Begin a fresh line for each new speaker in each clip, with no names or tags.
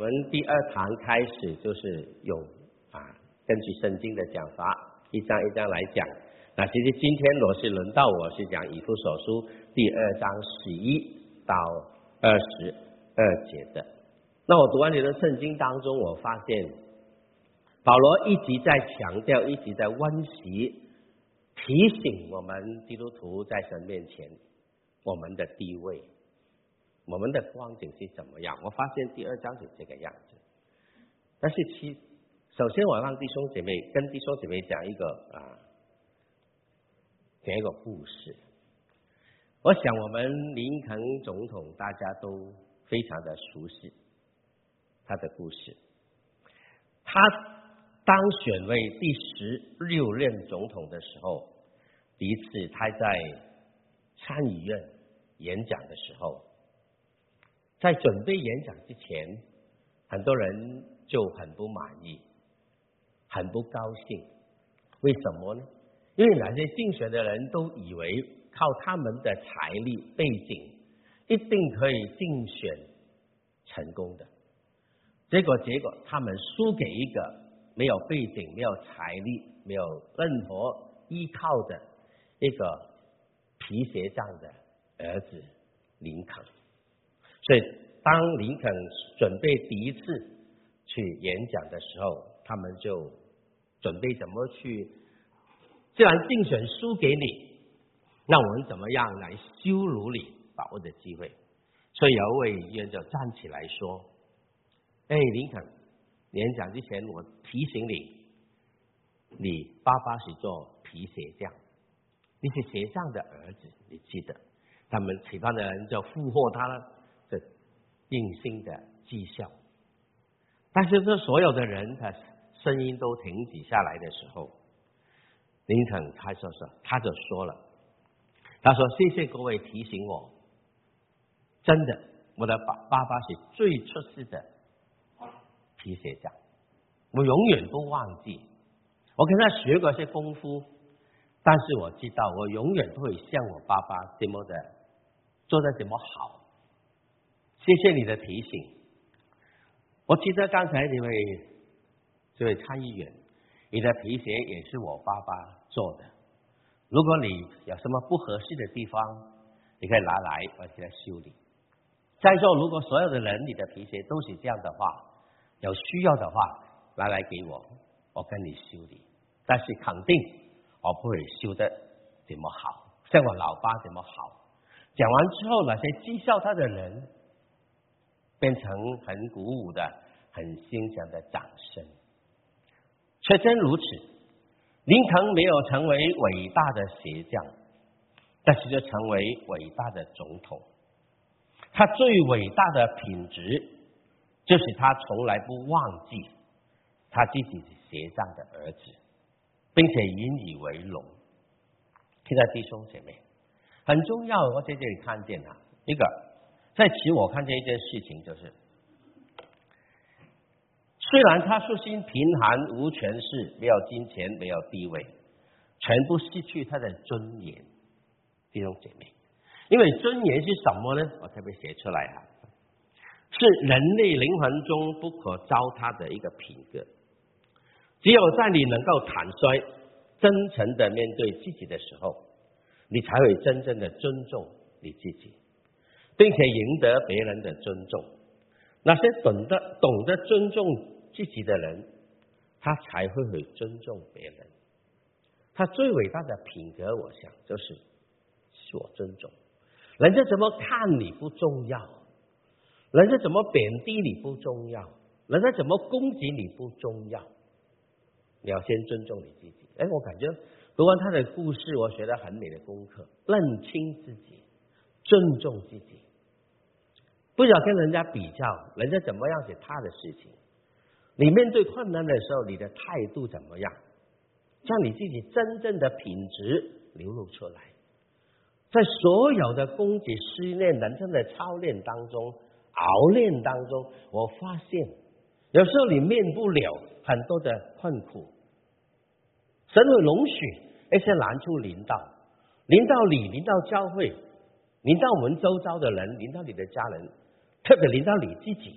我们第二堂开始就是用啊，根据圣经的讲法，一章一章来讲。那其实今天我是轮到我是讲以弗所书第二章十一到二十二节的。那我读完你的圣经当中，我发现保罗一直在强调，一直在温习，提醒我们基督徒在神面前我们的地位。我们的光景是怎么样？我发现第二章是这个样子。但是其首先我让弟兄姐妹跟弟兄姐妹讲一个啊，讲一个故事。我想我们林肯总统大家都非常的熟悉他的故事。他当选为第十六任总统的时候，第一次他在参议院演讲的时候。在准备演讲之前，很多人就很不满意，很不高兴。为什么呢？因为那些竞选的人都以为靠他们的财力背景，一定可以竞选成功的。结果，结果他们输给一个没有背景、没有财力、没有任何依靠的一个皮鞋匠的儿子林肯。所以，当林肯准备第一次去演讲的时候，他们就准备怎么去。既然竞选输给你，那我们怎么样来羞辱你，把握的机会？所以有一位议员就站起来说：“哎，林肯，演讲之前我提醒你，你爸爸是做皮鞋匠，你是鞋匠的儿子，你记得？他们其他的人就附和他了。”定性的绩效，但是这所有的人的声音都停止下来的时候，林肯他说说，他就说了，他说谢谢各位提醒我，真的，我的爸爸爸是最出色的皮鞋匠，我永远不忘记，我跟他学过些功夫，但是我知道我永远不会像我爸爸这么的做的这么好。谢谢你的提醒。我记得刚才这位这位参议员，你的皮鞋也是我爸爸做的。如果你有什么不合适的地方，你可以拿来，我给他修理。在座，如果所有的人你的皮鞋都是这样的话，有需要的话拿来给我，我跟你修理。但是肯定我不会修的怎么好，像我老爸怎么好。讲完之后，那些讥笑他的人。变成很鼓舞的、很欣赏的掌声。确真如此，林肯没有成为伟大的鞋匠，但是就成为伟大的总统。他最伟大的品质，就是他从来不忘记他自己是鞋匠的儿子，并且引以为荣。现在弟兄姐妹，很重要，我在这里看见啊，一个。在其我看见一件事情，就是虽然他说心贫寒无权势，没有金钱，没有地位，全部失去他的尊严，弟兄姐妹，因为尊严是什么呢？我特别写出来啊，是人类灵魂中不可糟蹋的一个品格。只有在你能够坦率、真诚的面对自己的时候，你才会真正的尊重你自己。并且赢得别人的尊重，那些懂得懂得尊重自己的人，他才会会尊重别人。他最伟大的品格，我想就是我尊重。人家怎么看你不重要，人家怎么贬低你不重要，人家怎么攻击你不重要，你要先尊重你自己。哎，我感觉读完他的故事，我学到很美的功课：认清自己，尊重自己。不要跟人家比较，人家怎么样是他的事情。你面对困难的时候，你的态度怎么样？将你自己真正的品质流露出来。在所有的攻击、失恋、人生的操练当中、熬练当中，我发现有时候你面不了很多的困苦，神会容许一些难处临到，临到你，临到教会，临到我们周遭的人，临到你的家人。特别临到你自己，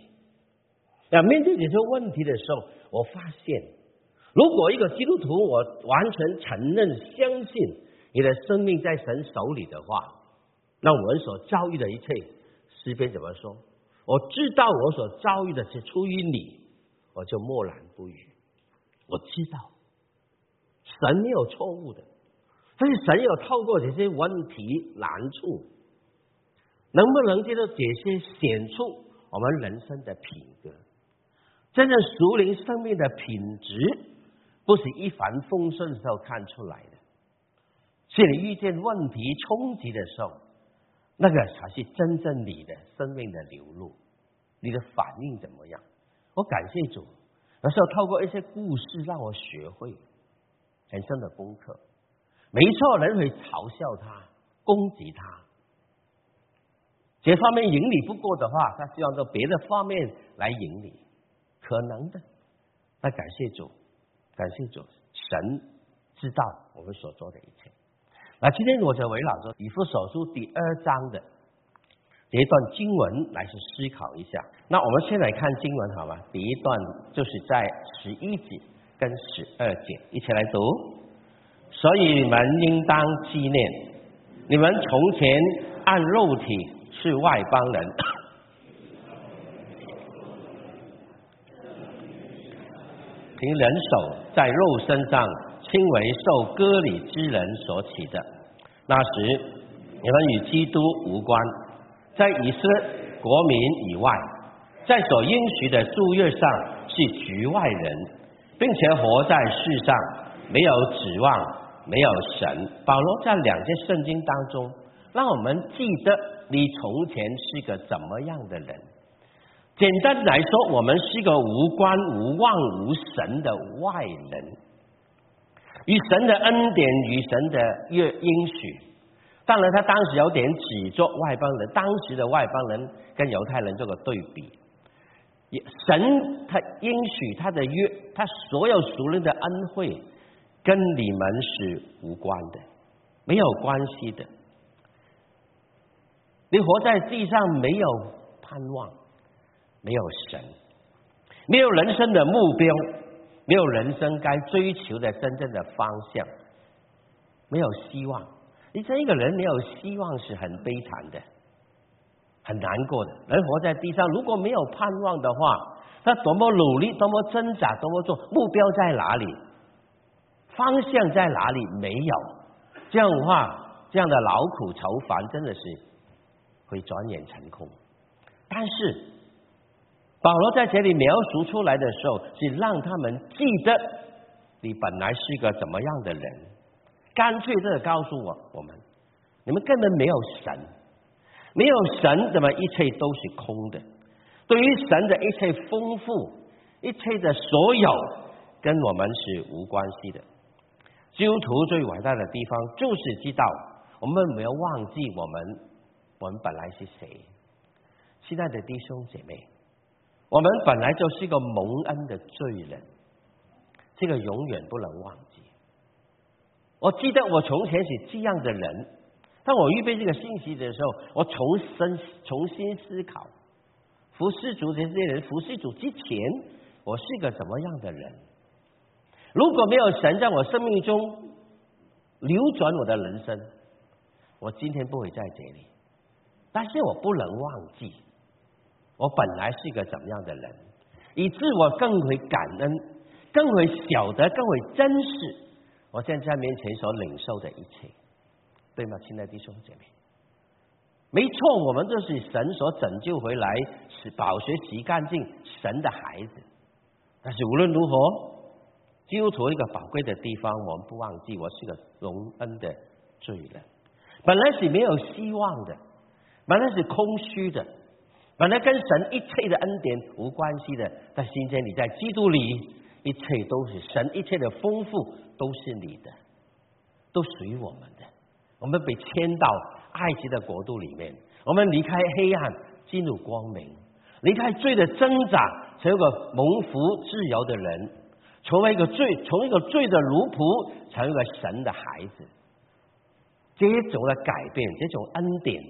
那面对这些问题的时候，我发现，如果一个基督徒我完全承认、相信你的生命在神手里的话，那我们所遭遇的一切，诗篇怎么说？我知道我所遭遇的是出于你，我就默然不语。我知道神没有错误的，但是神有透过这些问题难处，能不能接着这些显出我们人生的品格？真正熟灵生命的品质，不是一帆风顺时候看出来的，是你遇见问题冲击的时候，那个才是真正你的生命的流露。你的反应怎么样？我感谢主，有时候透过一些故事让我学会人生的功课。没错，人会嘲笑他、攻击他，这方面赢你不过的话，他希望到别的方面来赢你。可能的，那感谢主，感谢主，神知道我们所做的一切。那今天我就围绕着以弗所书第二章的这一段经文来去思考一下。那我们先来看经文好吗？第一段就是在十一节跟十二节，一起来读。所以你们应当纪念，你们从前按肉体是外邦人。凭人手在肉身上轻为受割礼之人所起的，那时你们与基督无关，在以色列国民以外，在所应许的祝约上是局外人，并且活在世上没有指望，没有神。保罗在两节圣经当中，让我们记得你从前是个怎么样的人。简单来说，我们是个无关无望无神的外人，与神的恩典与神的约应许。当然，他当时有点只做外邦人，当时的外邦人跟犹太人做个对比。神他应许他的约，他所有属灵的恩惠，跟你们是无关的，没有关系的。你活在地上没有盼望。没有神，没有人生的目标，没有人生该追求的真正的方向，没有希望。你这一个人没有希望是很悲惨的，很难过的。人活在地上，如果没有盼望的话，他多么努力，多么挣扎，多么做，目标在哪里？方向在哪里？没有。这样的话，这样的劳苦愁烦，真的是会转眼成空。但是。保罗在这里描述出来的时候，是让他们记得你本来是一个怎么样的人，干脆的告诉我我们，你们根本没有神，没有神，怎么一切都是空的？对于神的一切丰富，一切的所有，跟我们是无关系的。基督徒最伟大的地方，就是知道我们没有忘记我们，我们本来是谁。亲爱的弟兄姐妹。我们本来就是一个蒙恩的罪人，这个永远不能忘记。我记得我从前是这样的人，当我预备这个信息的时候，我重新重新思考，服侍主这些人，服侍主之前，我是个怎么样的人？如果没有神在我生命中扭转我的人生，我今天不会在这里。但是我不能忘记。我本来是一个怎么样的人，以致我更会感恩，更会晓得，更会珍视我现在面前所领受的一切，对吗，亲爱的弟兄姐妹？没错，我们都是神所拯救回来，是保学习干净神的孩子。但是无论如何，基督徒一个宝贵的地方，我们不忘记，我是个荣恩的罪人，本来是没有希望的，本来是空虚的。本来跟神一切的恩典无关系的，但今天你在基督里，一切都是神，一切的丰富都是你的，都属于我们的。我们被迁到埃及的国度里面，我们离开黑暗，进入光明，离开罪的挣扎，成为一个蒙福自由的人，成为一个罪，从一个罪的奴仆，成为一个神的孩子。这种的改变，这种恩典。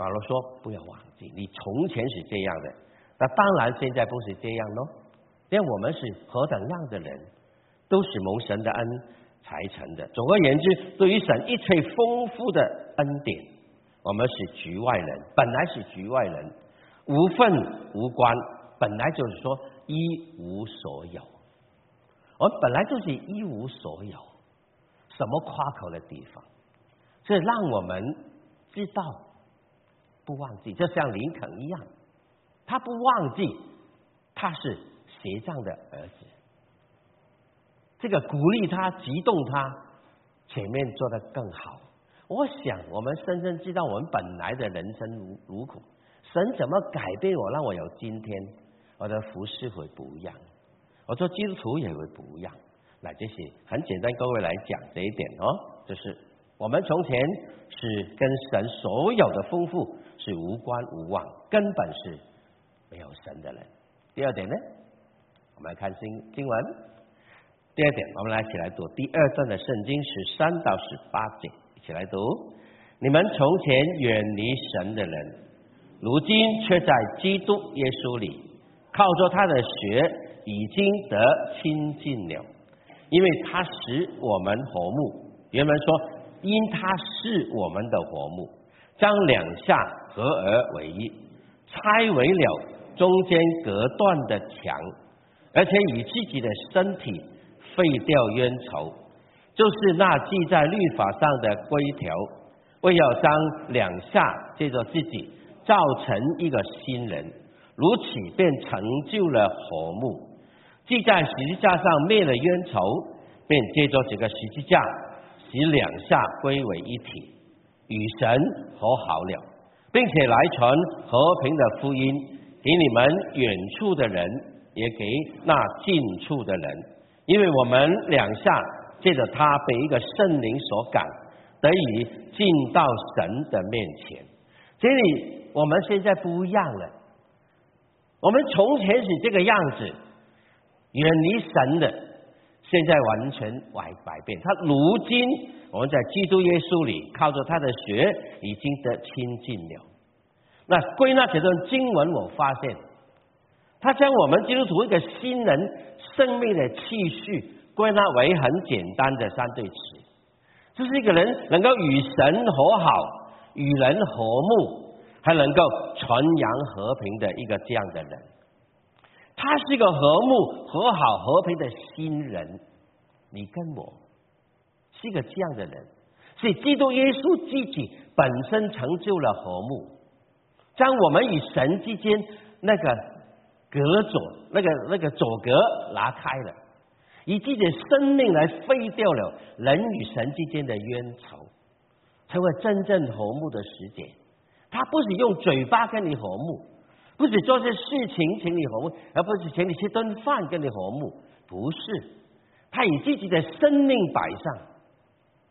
保罗说：“不要忘记，你从前是这样的，那当然现在不是这样喽，因为我们是何等样的人，都是蒙神的恩才成的。总而言之，对于神一切丰富的恩典，我们是局外人，本来是局外人，无份无关，本来就是说一无所有。我本来就是一无所有，什么夸口的地方？这让我们知道，不忘记，就像林肯一样，他不忘记他是鞋匠的儿子，这个鼓励他、激动他，前面做得更好。我想，我们深深知道，我们本来的人生如如苦，神怎么改变我，让我有今天？我的服饰会不一样。我做基督徒也会不一样，那这些很简单，各位来讲这一点哦，就是我们从前是跟神所有的丰富是无关无望，根本是没有神的人。第二点呢，我们来看经经文。第二点，我们来一起来读第二段的圣经，十三到十八节，一起来读。你们从前远离神的人，如今却在基督耶稣里，靠着他的血。已经得亲近了，因为他使我们和睦。原文说，因他是我们的和睦，将两下合而为一，拆为了中间隔断的墙，而且以自己的身体废掉冤仇，就是那记在律法上的规条，为要将两下借着自己造成一个新人，如此便成就了和睦。既在十字架上灭了冤仇，便借着这个十字架，使两下归为一体，与神和好了，并且来传和平的福音给你们远处的人，也给那近处的人，因为我们两下借着他被一个圣灵所感，得以进到神的面前。这里我们现在不一样了，我们从前是这个样子。远离神的，现在完全改改变。他如今我们在基督耶稣里，靠着他的血已经得亲近了。那归纳这段经文，我发现他将我们基督徒一个新人生命的气序归纳为很简单的三对词，就是一个人能够与神和好、与人和睦，还能够传扬和平的一个这样的人。他是一个和睦、和好、和平的新人，你跟我是一个这样的人，所以基督耶稣自己本身成就了和睦，将我们与神之间那个隔阻、那个那个阻隔拿开了，以自己的生命来废掉了人与神之间的冤仇，成为真正和睦的时节。他不是用嘴巴跟你和睦。不是做些事情请你和睦，而不是请你吃顿饭跟你和睦，不是。他以自己的生命摆上，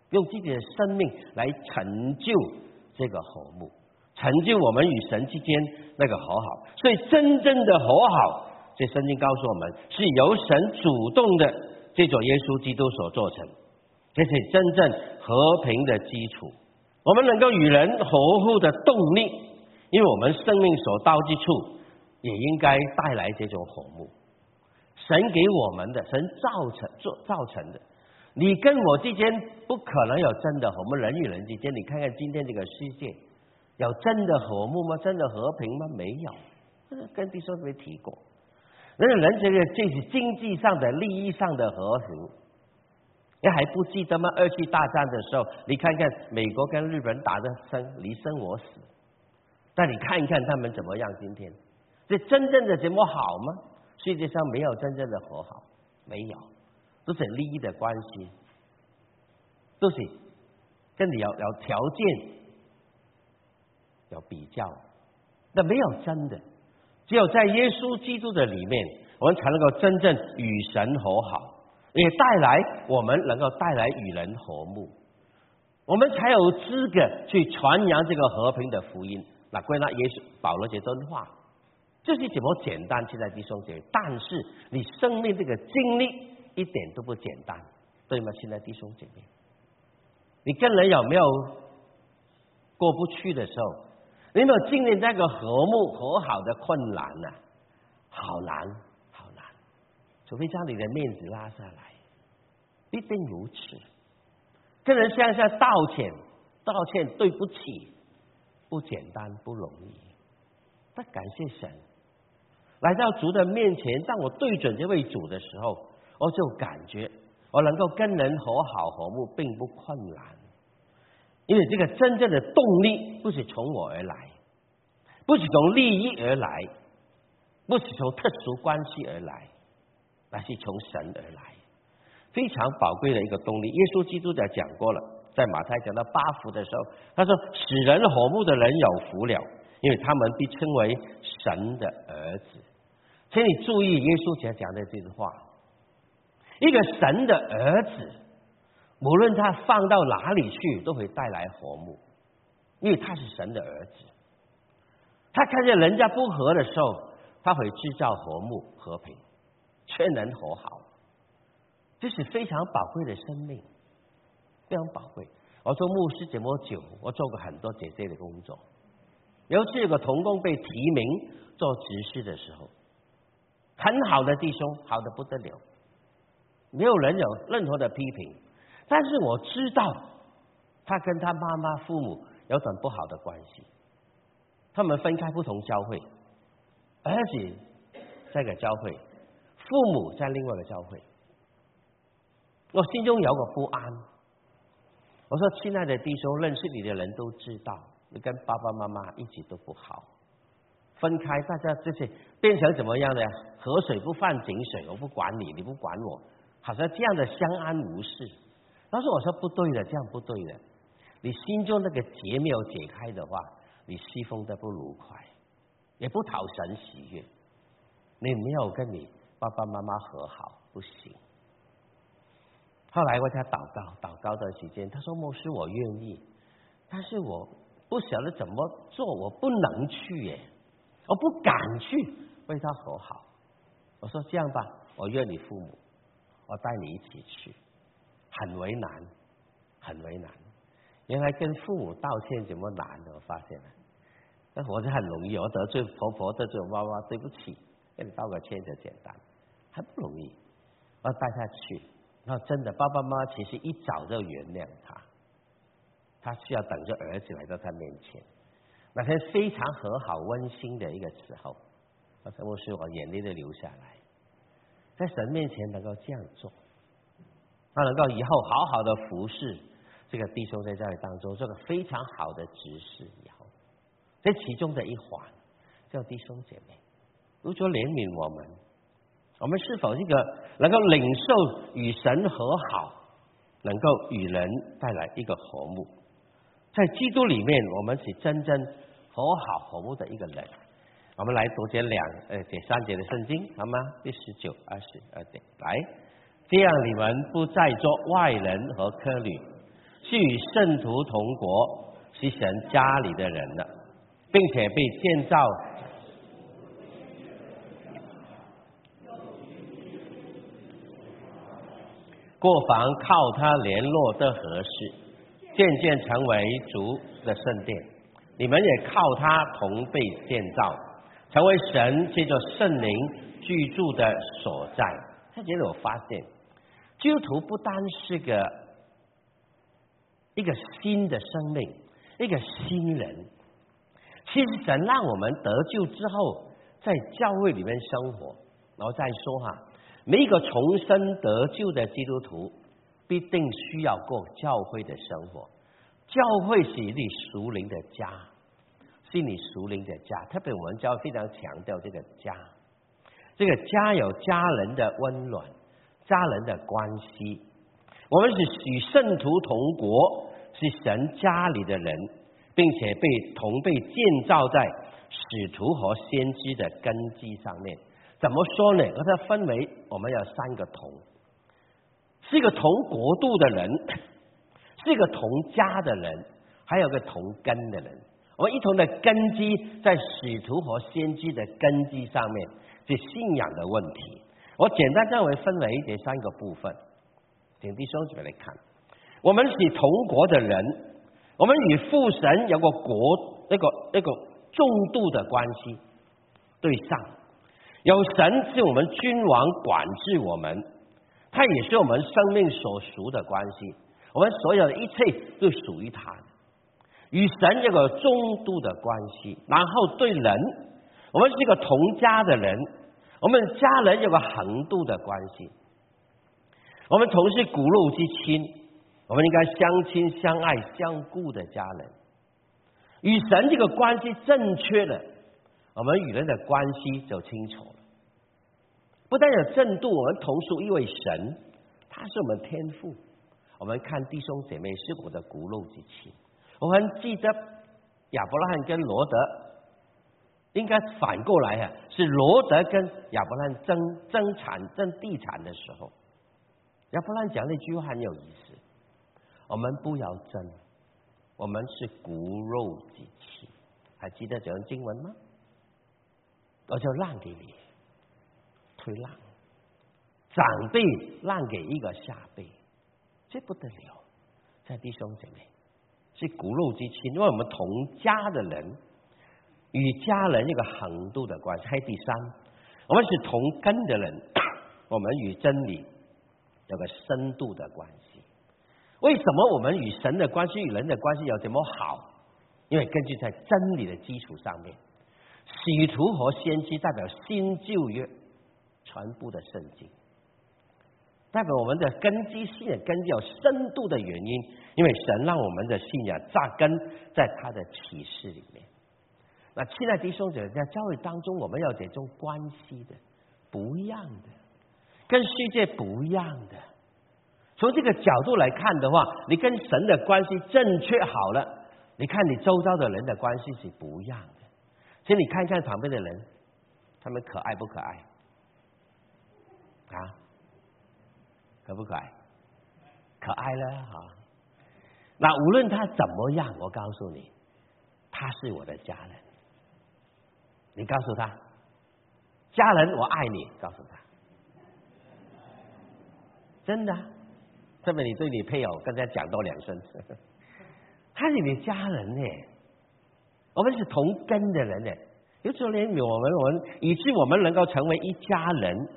用自己的生命来成就这个和睦，成就我们与神之间那个和好。所以真正的和好，这圣经告诉我们，是由神主动的这种耶稣基督所做成，这是真正和平的基础。我们能够与人和睦的动力。因为我们生命所到之处，也应该带来这种和睦。神给我们的，神造成做造成的。你跟我之间不可能有真的和睦，人与人之间，你看看今天这个世界，有真的和睦吗？真的和平吗？没有。跟弟兄没提过。人与人之间这是经济上的、利益上的和平，你还不记得吗？二次大战的时候，你看看美国跟日本打的生你生我死。那你看一看他们怎么样？今天这真正的怎么好吗？世界上没有真正的和好，没有，都是利益的关系，都是跟你要要条件要比较，那没有真的，只有在耶稣基督的里面，我们才能够真正与神和好，也带来我们能够带来与人和睦，我们才有资格去传扬这个和平的福音。那归纳耶稣保罗这段话，这是怎么简单？现在弟兄姐妹，但是你生命这个经历一点都不简单，对吗？现在弟兄姐妹，你跟人有没有过不去的时候？你有没有经历那个和睦和好的困难呢？好难，好难，除非将你的面子拉下来，必定如此。跟人向下道歉，道歉对不起，不简单，不容易。但感谢神，来到主的面前，当我对准这位主的时候，我就感觉我能够跟人和好和睦，并不困难，因为这个真正的动力不是从我而来，不是从利益而来，不是从特殊关系而来，而是从神而来。非常宝贵的一个动力。耶稣基督在讲过了，在马太讲到八福的时候，他说：“使人和睦的人有福了，因为他们被称为神的儿子。”请你注意耶稣讲讲的这句话：一个神的儿子，无论他放到哪里去，都会带来和睦，因为他是神的儿子。他看见人家不和的时候，他会制造和睦和平，劝人和好。这是非常宝贵的生命，非常宝贵。我做牧师这么久，我做过很多姐姐的工作。尤其有个童工被提名做执事的时候，很好的弟兄，好的不得了，没有人有任何的批评。但是我知道，他跟他妈妈、父母有很不好的关系。他们分开不同教会，儿子在个教会，父母在另外一个教会。我心中有个不安。我说：“亲爱的弟兄，认识你的人都知道，你跟爸爸妈妈一起都不好，分开，大家这些变成怎么样的？河水不犯井水，我不管你，你不管我，好像这样的相安无事。但是我说不对的，这样不对的。你心中那个结没有解开的话，你西风的不如快，也不讨神喜悦。你没有跟你爸爸妈妈和好，不行。”后来为他祷告，祷告的时间，他说：“牧师，我愿意，但是我不晓得怎么做，我不能去耶，我不敢去为他和好。”我说：“这样吧，我约你父母，我带你一起去。”很为难，很为难。原来跟父母道歉怎么难的？我发现了，那活着很容易，我得罪婆婆，得罪妈妈，对不起，跟你道个歉就简单，还不容易。我带他去。那真的，爸爸妈妈其实一早就原谅他，他需要等着儿子来到他面前，那天非常和好温馨的一个时候，那陈牧师，我眼泪都流下来，在神面前能够这样做，他能够以后好好的服侍这个弟兄在这里当中做个非常好的执事，以后。这其中的一环，叫弟兄姐妹，如果怜悯我们。我们是否一个能够领受与神和好，能够与人带来一个和睦？在基督里面，我们是真正和好和睦的一个人。我们来读这两呃这三节的圣经，好吗？第十九、二十二节，来，这样你们不再做外人和客旅，是与圣徒同国，是神家里的人了，并且被建造。过房靠他联络的合适，渐渐成为主的圣殿。你们也靠他同被建造，成为神借着圣灵居住的所在。他觉得我发现，基督徒不单是个一个新的生命，一个新人。其实神让我们得救之后，在教会里面生活，然后再说哈。每一个重生得救的基督徒，必定需要过教会的生活。教会是你属灵的家，是你属灵的家。特别我们教非常强调这个家，这个家有家人的温暖，家人的关系。我们是与圣徒同国，是神家里的人，并且被同被建造在使徒和先知的根基上面。怎么说呢？把它分为我们有三个同，是一个同国度的人，是一个同家的人，还有个同根的人。我们一同的根基在使徒和先知的根基上面，是信仰的问题。我简单认为分为这三个部分，请弟兄姊妹来看。我们是同国的人，我们与父神有个国，一个一个重度的关系对上。
有神是我们君王管制我们，他也是我们生命所属的关系。我们所有的一切都属于他，与神有个中度的关系。然后对人，我们是一个同家的人，我们家人有个横度的关系。我们同是骨肉之亲，我们应该相亲相爱相顾的家人。与神这个关系正确的，我们与人的关系就清楚了。不但有正度，我们同属一位神，他是我们天父。我们看弟兄姐妹是我的骨肉之亲。我们记得亚伯拉罕跟罗德，应该反过来啊，是罗德跟亚伯拉罕争争产争地产的时候，亚伯拉罕讲那句话很有意思：我们不要争，我们是骨肉之亲。还记得这段经文吗？我就让给你，推让，长辈让给一个下辈。这不得了，在弟兄姐妹是骨肉之亲，因为我们同家的人与家人一个横度的关系。还有第三，我们是同根的人，我们与真理有个深度的关系。为什么我们与神的关系与人的关系有这么好？因为根据在真理的基础上面，使徒和先知代表新旧约全部的圣经。代表我们的根基信仰根基有深度的原因，因为神让我们的信仰扎根在他的启示里面。那亲爱的弟兄姐妹，在教会当中，我们要这种关系的，不一样的，跟世界不一样的。从这个角度来看的话，你跟神的关系正确好了，你看你周遭的人的关系是不一样的。请你看一看旁边的人，他们可爱不可爱？啊？可不可爱？可爱了哈。那无论他怎么样，我告诉你，他是我的家人。你告诉他，家人我爱你，告诉他，真的。这么你对你配偶刚才讲多两声，他是你的家人呢。我们是同根的人呢。有时候连我们，我们以致我们能够成为一家人，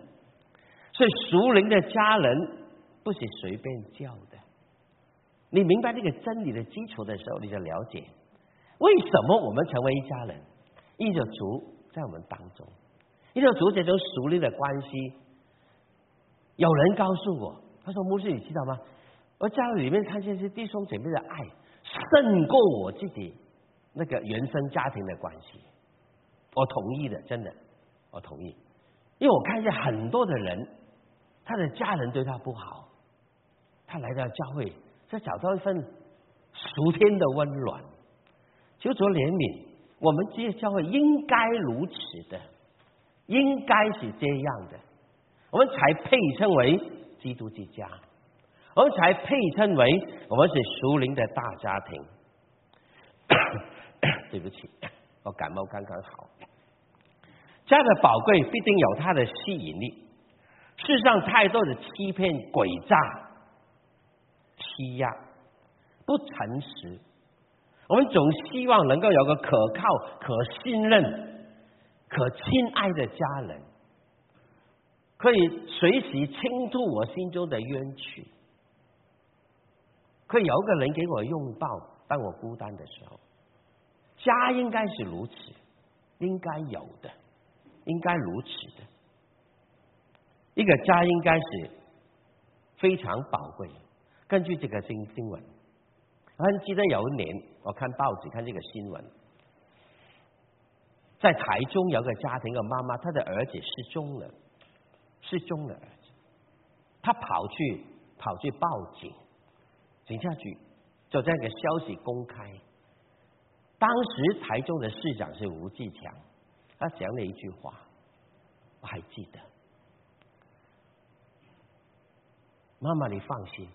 所以熟龄的家人。不是随便叫的。你明白这个真理的基础的时候，你就了解为什么我们成为一家人。一种族在我们当中，一种族这种熟练的关系。有人告诉我，他说：“牧师，你知道吗？我家里面看见是弟兄姐妹的爱，胜过我自己那个原生家庭的关系。”我同意的，真的，我同意，因为我看见很多的人，他的家人对他不好。他来到教会，再找到一份属天的温暖，求主怜悯。我们这些教会应该如此的，应该是这样的，我们才配称为基督之家，我们才配称为我们是属灵的大家庭。对不起，我感冒刚刚好。家的宝贵必定有它的吸引力。世上太多的欺骗诡诈。欺压、不诚实，我们总希望能够有个可靠、可信任、可亲爱的家人，可以随时倾吐我心中的冤屈，可以有个人给我拥抱，当我孤单的时候。家应该是如此，应该有的，应该如此的。一个家应该是非常宝贵。根据这个新新闻，我记得有一年，我看报纸看这个新闻，在台中有个家庭的妈妈，她的儿子失踪了，失踪的儿子，他跑去跑去报警，警察局就这个消息公开。当时台中的市长是吴继强，他讲了一句话，我还记得，妈妈你放心。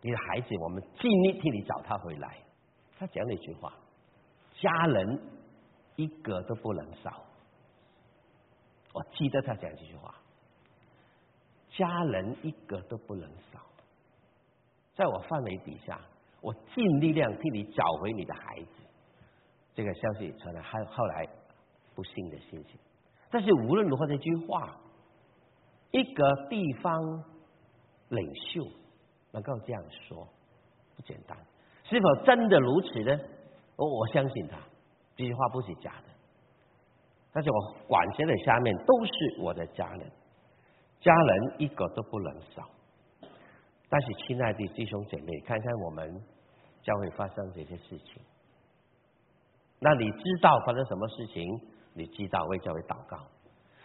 你的孩子，我们尽力替你找他回来。他讲了一句话：“家人一个都不能少。”我记得他讲这句话：“家人一个都不能少。”在我范围底下，我尽力量替你找回你的孩子。这个消息传来，后后来不幸的信息。但是无论如何，这句话，一个地方领袖能够这样说，不简单。是否真的如此呢？我我相信他，这句话不是假的。但是我管辖的下面都是我的家人，家人一个都不能少。但是，亲爱的弟兄姐妹，看看我们将会发生这些事情。那你知道发生什么事情？你知道为教会祷告。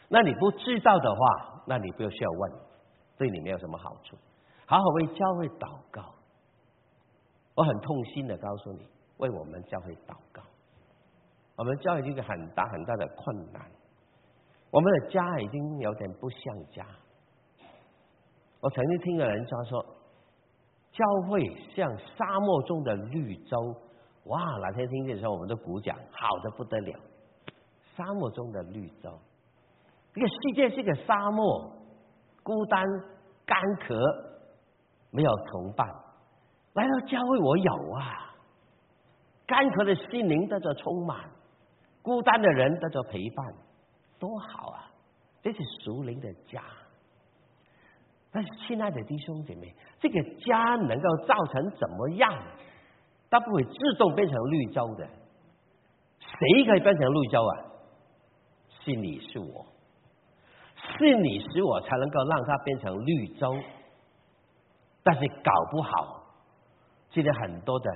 那你不知道的话，那你不需要问，对你没有什么好处。好好为教会祷告。我很痛心的告诉你，为我们教会祷告。我们教会一个很大很大的困难，我们的家已经有点不像家。我曾经听有人家说，教会像沙漠中的绿洲，哇！哪天听见的时候，我们都鼓掌，好的不得了。沙漠中的绿洲，这个世界是个沙漠，孤单、干渴，没有同伴。来到教会，我有啊，干渴的心灵得着充满，孤单的人得着陪伴，多好啊！这是属灵的家。但是，亲爱的弟兄姐妹，这个家能够造成怎么样？它不会自动变成绿洲的。谁可以变成绿洲啊？是你是我，是你是我才能够让它变成绿洲。但是搞不好，现在很多的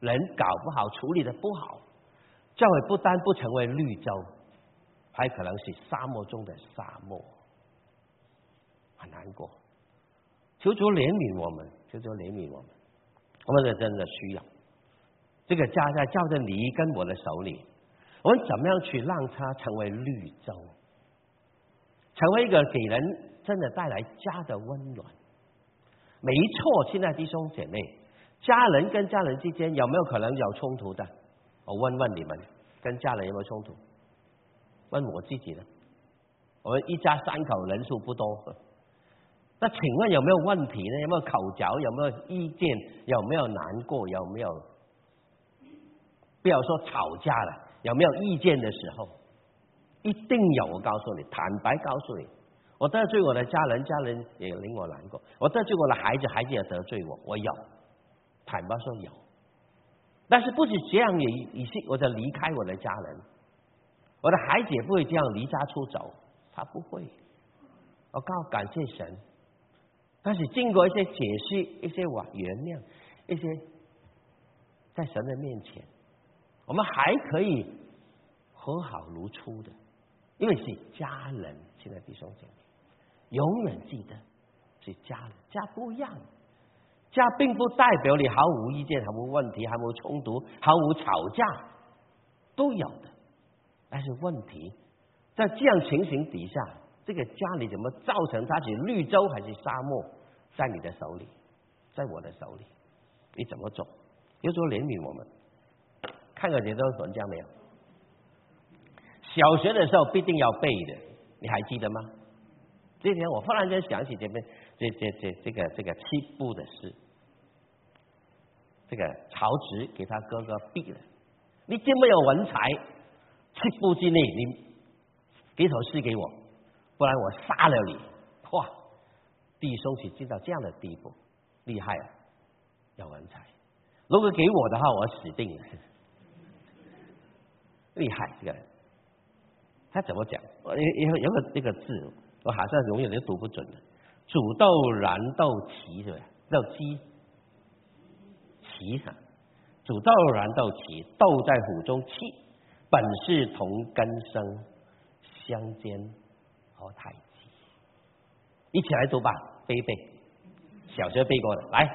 人搞不好，处理的不好，教会不单不成为绿洲，还可能是沙漠中的沙漠，很难过。求主怜悯我们，求主怜悯我们，我们是真的需要这个家在照着你跟我的手里，我们怎么样去让它成为绿洲，成为一个给人真的带来家的温暖？没错，亲爱的弟兄姐妹，家人跟家人之间有没有可能有冲突的？我问问你们，跟家人有没有冲突？问我自己的，我们一家三口人数不多。那请问有没有问题呢？有没有口角？有没有意见？有没有难过？有没有不要说吵架了？有没有意见的时候？一定有！我告诉你，坦白告诉你，我得罪我的家人，家人也令我难过；我得罪我的孩子，孩子也得罪我。我有，坦白说有。但是不是这样也也是我就离开我的家人，我的孩子也不会这样离家出走，他不会。我告感谢神。但是经过一些解释，一些我原谅，一些在神的面前，我们还可以和好如初的，因为是家人。现在弟兄姐妹，永远记得是家人，家不一样，家并不代表你毫无意见、毫无问题、毫无冲突、毫无吵架，都有的。但是问题在这样情形底下。这个家里怎么造成它是绿洲还是沙漠？在你的手里，在我的手里，你怎么做？有时候怜悯我们，看看你都文章没有？小学的时候必定要背的，你还记得吗？这天我忽然间想起这边这这这这个这个七步的事，这个曹植给他哥哥毙了。你这么有文采，七步之内你给首诗给我。不然我杀了你！哇，弟兄起进到这样的地步，厉害啊，有文采。如果给我的话，我死定了。厉害这个，他怎么讲？我有有有个这个字，我好像永远都读不准的。煮豆燃豆萁，是吧？豆萁，萁哈，煮豆燃豆萁，豆在釜中泣，本是同根生，相煎何。太急，一起来读吧，背一背，小学背过的，来。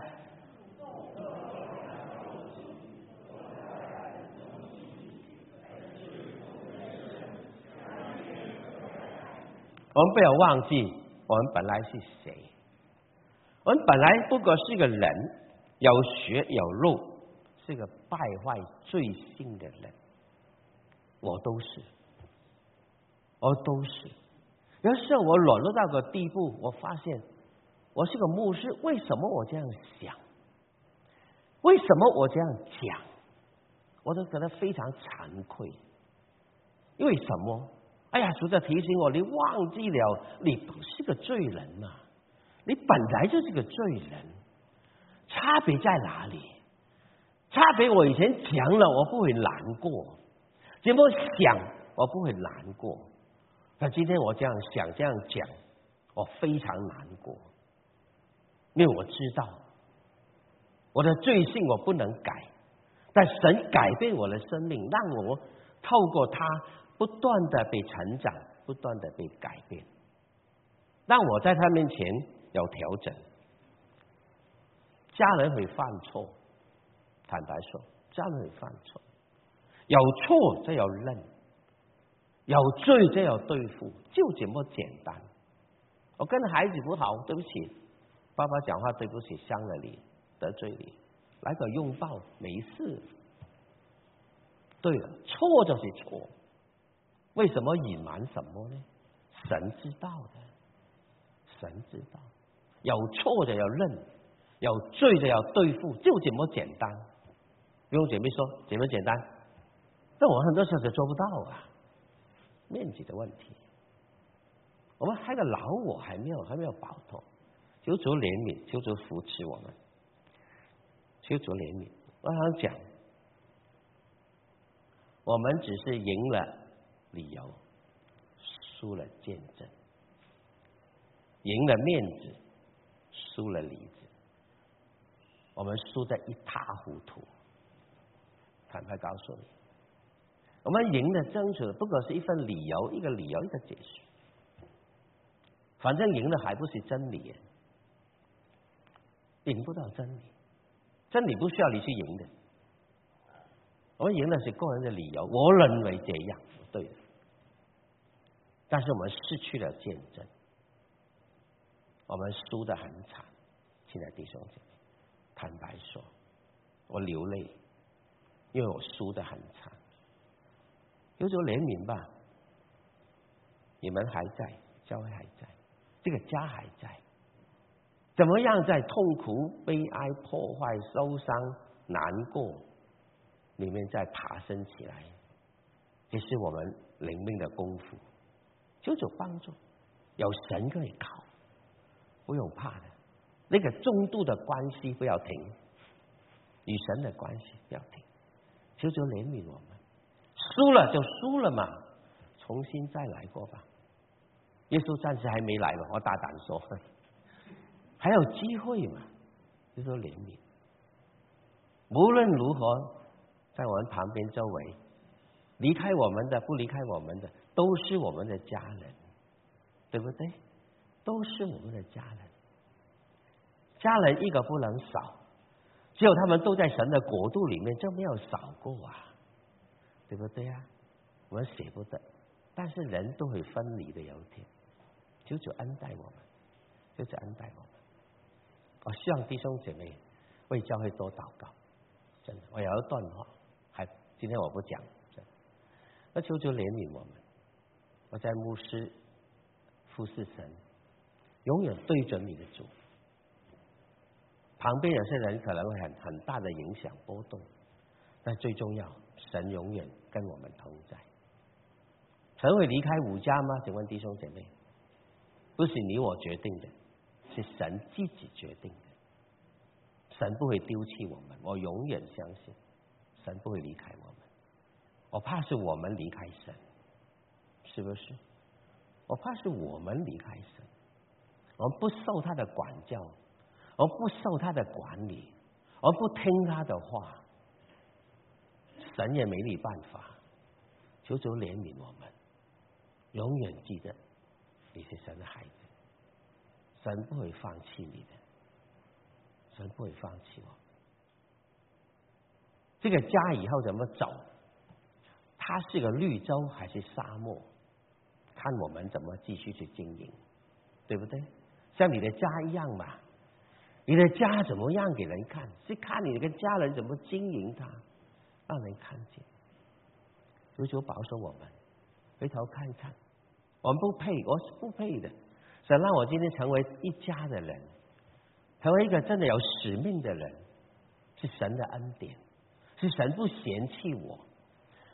我们不要忘记，我们本来是谁？我们本来不过是个人，有血有肉，是个败坏罪性的人。我都是，我都是。有时候我软弱到个地步，我发现我是个牧师，为什么我这样想？为什么我这样讲？我都觉得非常惭愧。为什么？哎呀，主在提醒我，你忘记了，你不是个罪人嘛？你本来就是个罪人，差别在哪里？差别我以前讲了，我不会难过；怎么想，我不会难过。但今天我这样想，这样讲，我非常难过，因为我知道我的罪性我不能改，但神改变我的生命，让我透过他不断的被成长，不断的被改变，让我在他面前有调整。家人会犯错，坦白说，家人会犯错，有错就要认。有罪就要对付，就这么简单。我跟孩子不好，对不起，爸爸讲话对不起，伤了你，得罪你，来个拥抱，没事。对了，错就是错，为什么隐瞒什么呢？神知道的，神知道，有错就要认，有罪就要对付，就这么简单。用姐妹说，这么简单，但我很多时候做不到啊。面积的问题，我们还个老我还没有还没有保脱，求主怜悯，求主扶持我们，求主怜悯。我想讲，我们只是赢了理由，输了见证，赢了面子，输了里子，我们输得一塌糊涂。坦白告诉你。我们赢的争取的不过是一份理由，一个理由，一个解释。反正赢的还不是真理，赢不到真理，真理不需要你去赢的。我们赢的是个人的理由，我认为这样对。但是我们失去了见证，我们输的很惨。亲爱的弟兄姐妹，坦白说，我流泪，因为我输的很惨。有所怜悯吧，你们还在，教会还在，这个家还在，怎么样在痛苦、悲哀、破坏、受伤、难过里面再爬升起来？这是我们灵命的功夫，求主帮助，有神可以靠，不用怕的。那个中度的关系不要停，与神的关系不要停，求求怜悯我们。输了就输了嘛，重新再来过吧。耶稣暂时还没来嘛，我大胆说，还有机会嘛。就说怜悯，无论如何，在我们旁边周围，离开我们的不离开我们的，都是我们的家人，对不对？都是我们的家人，家人一个不能少，只有他们都在神的国度里面，就没有少过啊。对不对呀？我们舍不得，但是人都会分离的，有一天，求主恩待我们，求主恩待我们。我希望弟兄姐妹为教会多祷告，真的。我有一段话，还今天我不讲，真的。那求主怜悯我们。我在牧师服侍神，永远对准你的主。旁边有些人可能会很很大的影响波动，但最重要。神永远跟我们同在。神会离开五家吗？请问弟兄姐妹，不是你我决定的，是神自己决定的。神不会丢弃我们，我永远相信，神不会离开我们。我怕是我们离开神，是不是？我怕是我们离开神，我们不受他的管教，我不受他的管理，我不听他的话。神也没你办法，求求怜悯我们，永远记得你是神的孩子，神不会放弃你的，神不会放弃我。这个家以后怎么走？它是个绿洲还是沙漠？看我们怎么继续去经营，对不对？像你的家一样嘛，你的家怎么样给人看？是看你的家人怎么经营它。让人看见，求求保守我们，回头看一看，我们不配，我是不配的。想让我今天成为一家的人，成为一个真的有使命的人，是神的恩典，是神不嫌弃我。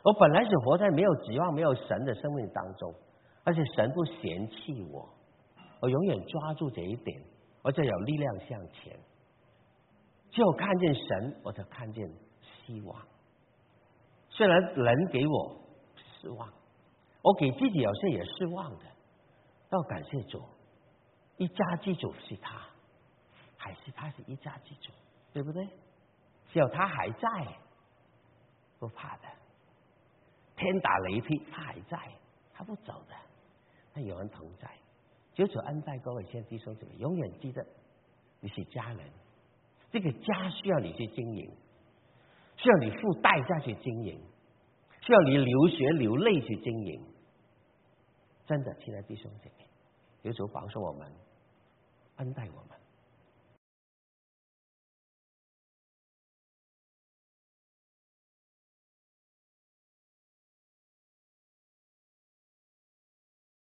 我本来是活在没有指望、没有神的生命当中，而且神不嫌弃我，我永远抓住这一点，我就有力量向前。只有看见神，我才看见希望。虽然人给我失望，我给自己有些也失望的，要感谢主，一家之主是他，还是他是一家之主，对不对？只要他还在，不怕的。天打雷劈，他还在，他不走的。他有人同在，求主恩待各位先弟兄姊妹，永远记得你是家人。这个家需要你去经营，需要你付代价去经营，需要你流血流泪去经营。真的，亲爱的弟兄姐妹，求主帮助我们，恩待我们。